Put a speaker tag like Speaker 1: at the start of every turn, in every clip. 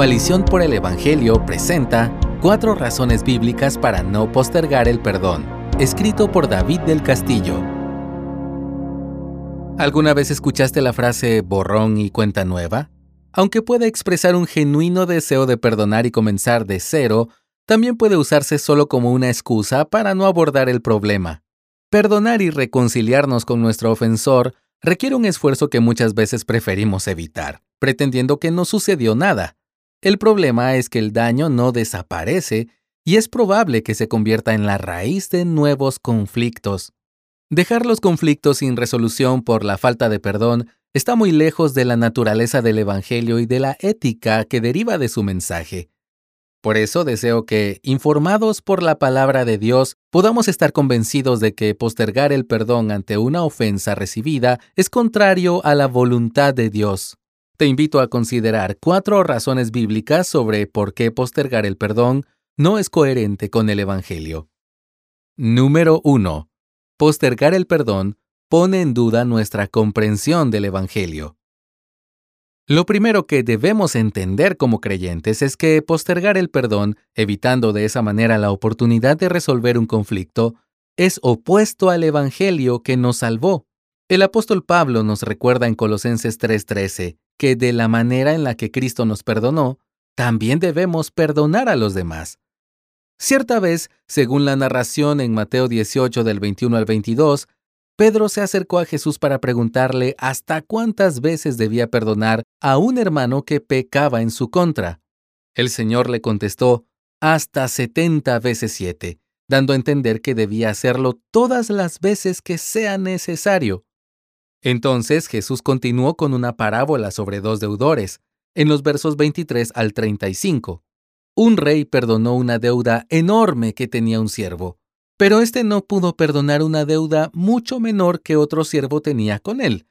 Speaker 1: Coalición por el Evangelio presenta Cuatro razones bíblicas para no postergar el perdón, escrito por David del Castillo. ¿Alguna vez escuchaste la frase borrón y cuenta nueva? Aunque puede expresar un genuino deseo de perdonar y comenzar de cero, también puede usarse solo como una excusa para no abordar el problema. Perdonar y reconciliarnos con nuestro ofensor requiere un esfuerzo que muchas veces preferimos evitar, pretendiendo que no sucedió nada. El problema es que el daño no desaparece y es probable que se convierta en la raíz de nuevos conflictos. Dejar los conflictos sin resolución por la falta de perdón está muy lejos de la naturaleza del Evangelio y de la ética que deriva de su mensaje. Por eso deseo que, informados por la palabra de Dios, podamos estar convencidos de que postergar el perdón ante una ofensa recibida es contrario a la voluntad de Dios te invito a considerar cuatro razones bíblicas sobre por qué postergar el perdón no es coherente con el Evangelio. Número 1. Postergar el perdón pone en duda nuestra comprensión del Evangelio. Lo primero que debemos entender como creyentes es que postergar el perdón, evitando de esa manera la oportunidad de resolver un conflicto, es opuesto al Evangelio que nos salvó. El apóstol Pablo nos recuerda en Colosenses 3:13 que de la manera en la que Cristo nos perdonó, también debemos perdonar a los demás. Cierta vez, según la narración en Mateo 18 del 21 al 22, Pedro se acercó a Jesús para preguntarle hasta cuántas veces debía perdonar a un hermano que pecaba en su contra. El Señor le contestó, hasta setenta veces siete, dando a entender que debía hacerlo todas las veces que sea necesario. Entonces Jesús continuó con una parábola sobre dos deudores, en los versos 23 al 35. Un rey perdonó una deuda enorme que tenía un siervo, pero éste no pudo perdonar una deuda mucho menor que otro siervo tenía con él.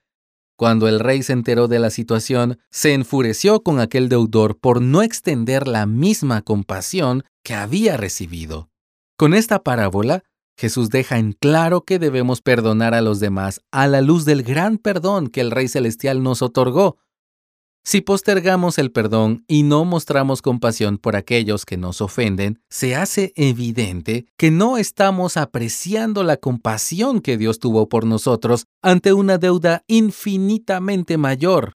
Speaker 1: Cuando el rey se enteró de la situación, se enfureció con aquel deudor por no extender la misma compasión que había recibido. Con esta parábola, Jesús deja en claro que debemos perdonar a los demás a la luz del gran perdón que el Rey Celestial nos otorgó. Si postergamos el perdón y no mostramos compasión por aquellos que nos ofenden, se hace evidente que no estamos apreciando la compasión que Dios tuvo por nosotros ante una deuda infinitamente mayor.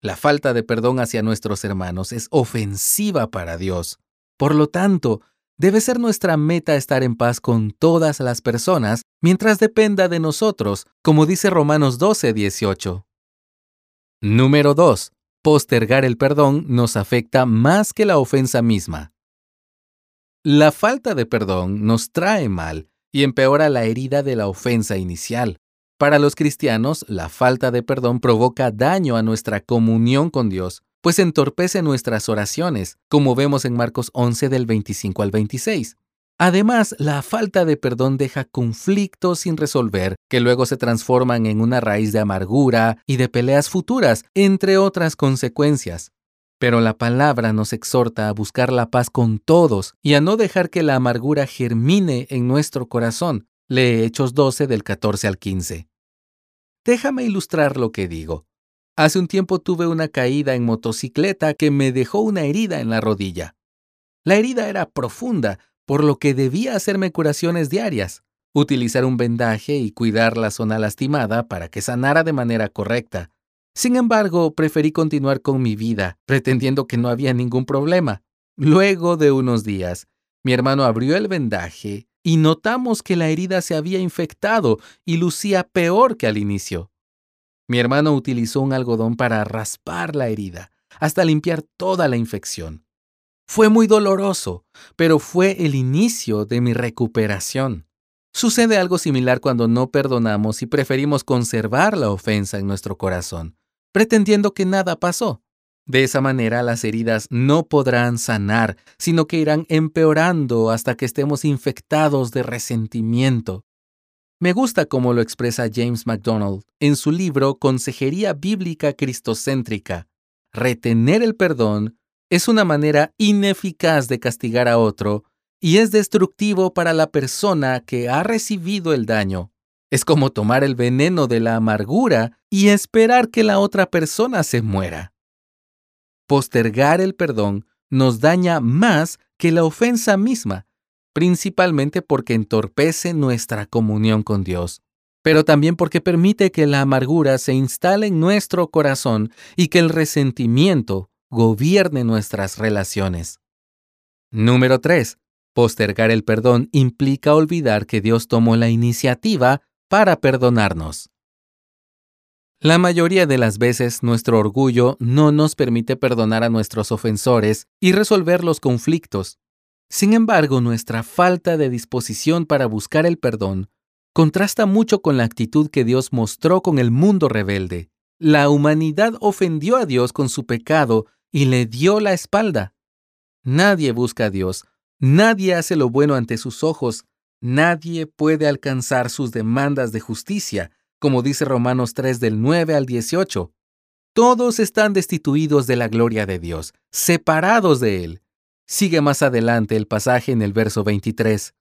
Speaker 1: La falta de perdón hacia nuestros hermanos es ofensiva para Dios. Por lo tanto, Debe ser nuestra meta estar en paz con todas las personas mientras dependa de nosotros, como dice Romanos 12, 18. Número 2. Postergar el perdón nos afecta más que la ofensa misma. La falta de perdón nos trae mal y empeora la herida de la ofensa inicial. Para los cristianos, la falta de perdón provoca daño a nuestra comunión con Dios pues entorpece nuestras oraciones, como vemos en Marcos 11 del 25 al 26. Además, la falta de perdón deja conflictos sin resolver, que luego se transforman en una raíz de amargura y de peleas futuras, entre otras consecuencias. Pero la palabra nos exhorta a buscar la paz con todos y a no dejar que la amargura germine en nuestro corazón. Lee Hechos 12 del 14 al 15. Déjame ilustrar lo que digo. Hace un tiempo tuve una caída en motocicleta que me dejó una herida en la rodilla. La herida era profunda, por lo que debía hacerme curaciones diarias, utilizar un vendaje y cuidar la zona lastimada para que sanara de manera correcta. Sin embargo, preferí continuar con mi vida, pretendiendo que no había ningún problema. Luego de unos días, mi hermano abrió el vendaje y notamos que la herida se había infectado y lucía peor que al inicio. Mi hermano utilizó un algodón para raspar la herida, hasta limpiar toda la infección. Fue muy doloroso, pero fue el inicio de mi recuperación. Sucede algo similar cuando no perdonamos y preferimos conservar la ofensa en nuestro corazón, pretendiendo que nada pasó. De esa manera las heridas no podrán sanar, sino que irán empeorando hasta que estemos infectados de resentimiento, me gusta cómo lo expresa James MacDonald en su libro Consejería Bíblica Cristocéntrica. Retener el perdón es una manera ineficaz de castigar a otro y es destructivo para la persona que ha recibido el daño. Es como tomar el veneno de la amargura y esperar que la otra persona se muera. Postergar el perdón nos daña más que la ofensa misma, principalmente porque entorpece nuestra comunión con Dios, pero también porque permite que la amargura se instale en nuestro corazón y que el resentimiento gobierne nuestras relaciones. Número 3. Postergar el perdón implica olvidar que Dios tomó la iniciativa para perdonarnos. La mayoría de las veces nuestro orgullo no nos permite perdonar a nuestros ofensores y resolver los conflictos. Sin embargo, nuestra falta de disposición para buscar el perdón contrasta mucho con la actitud que Dios mostró con el mundo rebelde. La humanidad ofendió a Dios con su pecado y le dio la espalda. Nadie busca a Dios, nadie hace lo bueno ante sus ojos, nadie puede alcanzar sus demandas de justicia, como dice Romanos 3 del 9 al 18. Todos están destituidos de la gloria de Dios, separados de Él. Sigue más adelante el pasaje en el verso 23.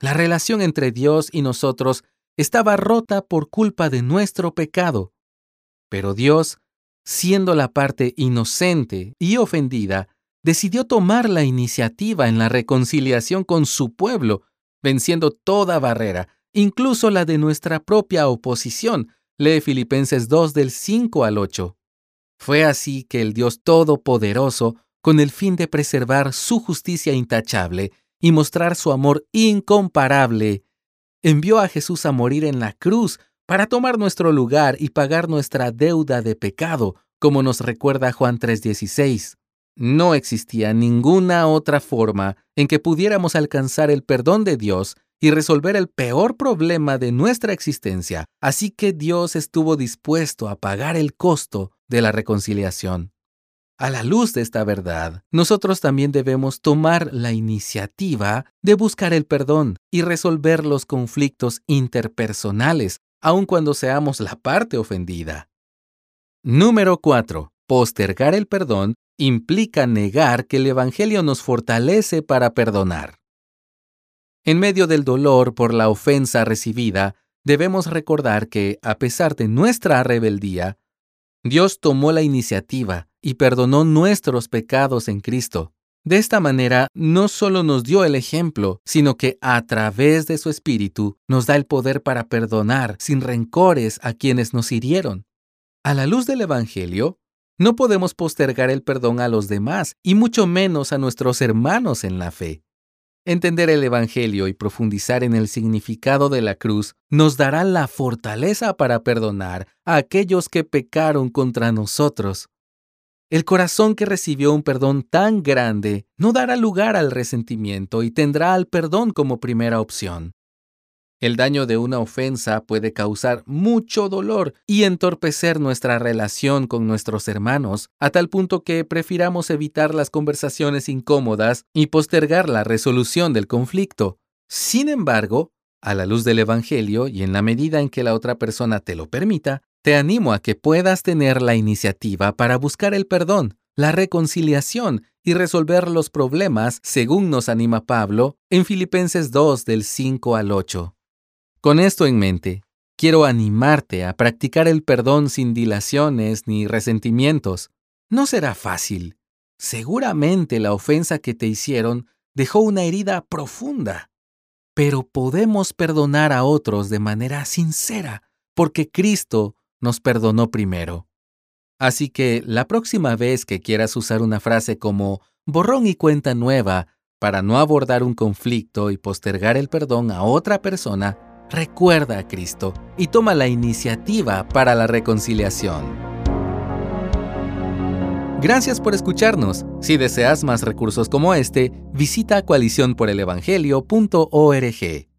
Speaker 1: La relación entre Dios y nosotros estaba rota por culpa de nuestro pecado. Pero Dios, siendo la parte inocente y ofendida, decidió tomar la iniciativa en la reconciliación con su pueblo, venciendo toda barrera, incluso la de nuestra propia oposición. Lee Filipenses 2 del 5 al 8. Fue así que el Dios Todopoderoso con el fin de preservar su justicia intachable y mostrar su amor incomparable, envió a Jesús a morir en la cruz para tomar nuestro lugar y pagar nuestra deuda de pecado, como nos recuerda Juan 3:16. No existía ninguna otra forma en que pudiéramos alcanzar el perdón de Dios y resolver el peor problema de nuestra existencia, así que Dios estuvo dispuesto a pagar el costo de la reconciliación. A la luz de esta verdad, nosotros también debemos tomar la iniciativa de buscar el perdón y resolver los conflictos interpersonales, aun cuando seamos la parte ofendida. Número 4. Postergar el perdón implica negar que el Evangelio nos fortalece para perdonar. En medio del dolor por la ofensa recibida, debemos recordar que, a pesar de nuestra rebeldía, Dios tomó la iniciativa y perdonó nuestros pecados en Cristo. De esta manera, no solo nos dio el ejemplo, sino que a través de su Espíritu nos da el poder para perdonar sin rencores a quienes nos hirieron. A la luz del Evangelio, no podemos postergar el perdón a los demás y mucho menos a nuestros hermanos en la fe. Entender el Evangelio y profundizar en el significado de la cruz nos dará la fortaleza para perdonar a aquellos que pecaron contra nosotros. El corazón que recibió un perdón tan grande no dará lugar al resentimiento y tendrá al perdón como primera opción. El daño de una ofensa puede causar mucho dolor y entorpecer nuestra relación con nuestros hermanos, a tal punto que prefiramos evitar las conversaciones incómodas y postergar la resolución del conflicto. Sin embargo, a la luz del Evangelio y en la medida en que la otra persona te lo permita, te animo a que puedas tener la iniciativa para buscar el perdón, la reconciliación y resolver los problemas, según nos anima Pablo en Filipenses 2 del 5 al 8. Con esto en mente, quiero animarte a practicar el perdón sin dilaciones ni resentimientos. No será fácil. Seguramente la ofensa que te hicieron dejó una herida profunda. Pero podemos perdonar a otros de manera sincera, porque Cristo nos perdonó primero. Así que la próxima vez que quieras usar una frase como borrón y cuenta nueva para no abordar un conflicto y postergar el perdón a otra persona, recuerda a Cristo y toma la iniciativa para la reconciliación. Gracias por escucharnos. Si deseas más recursos como este, visita coaliciónporelevangelio.org.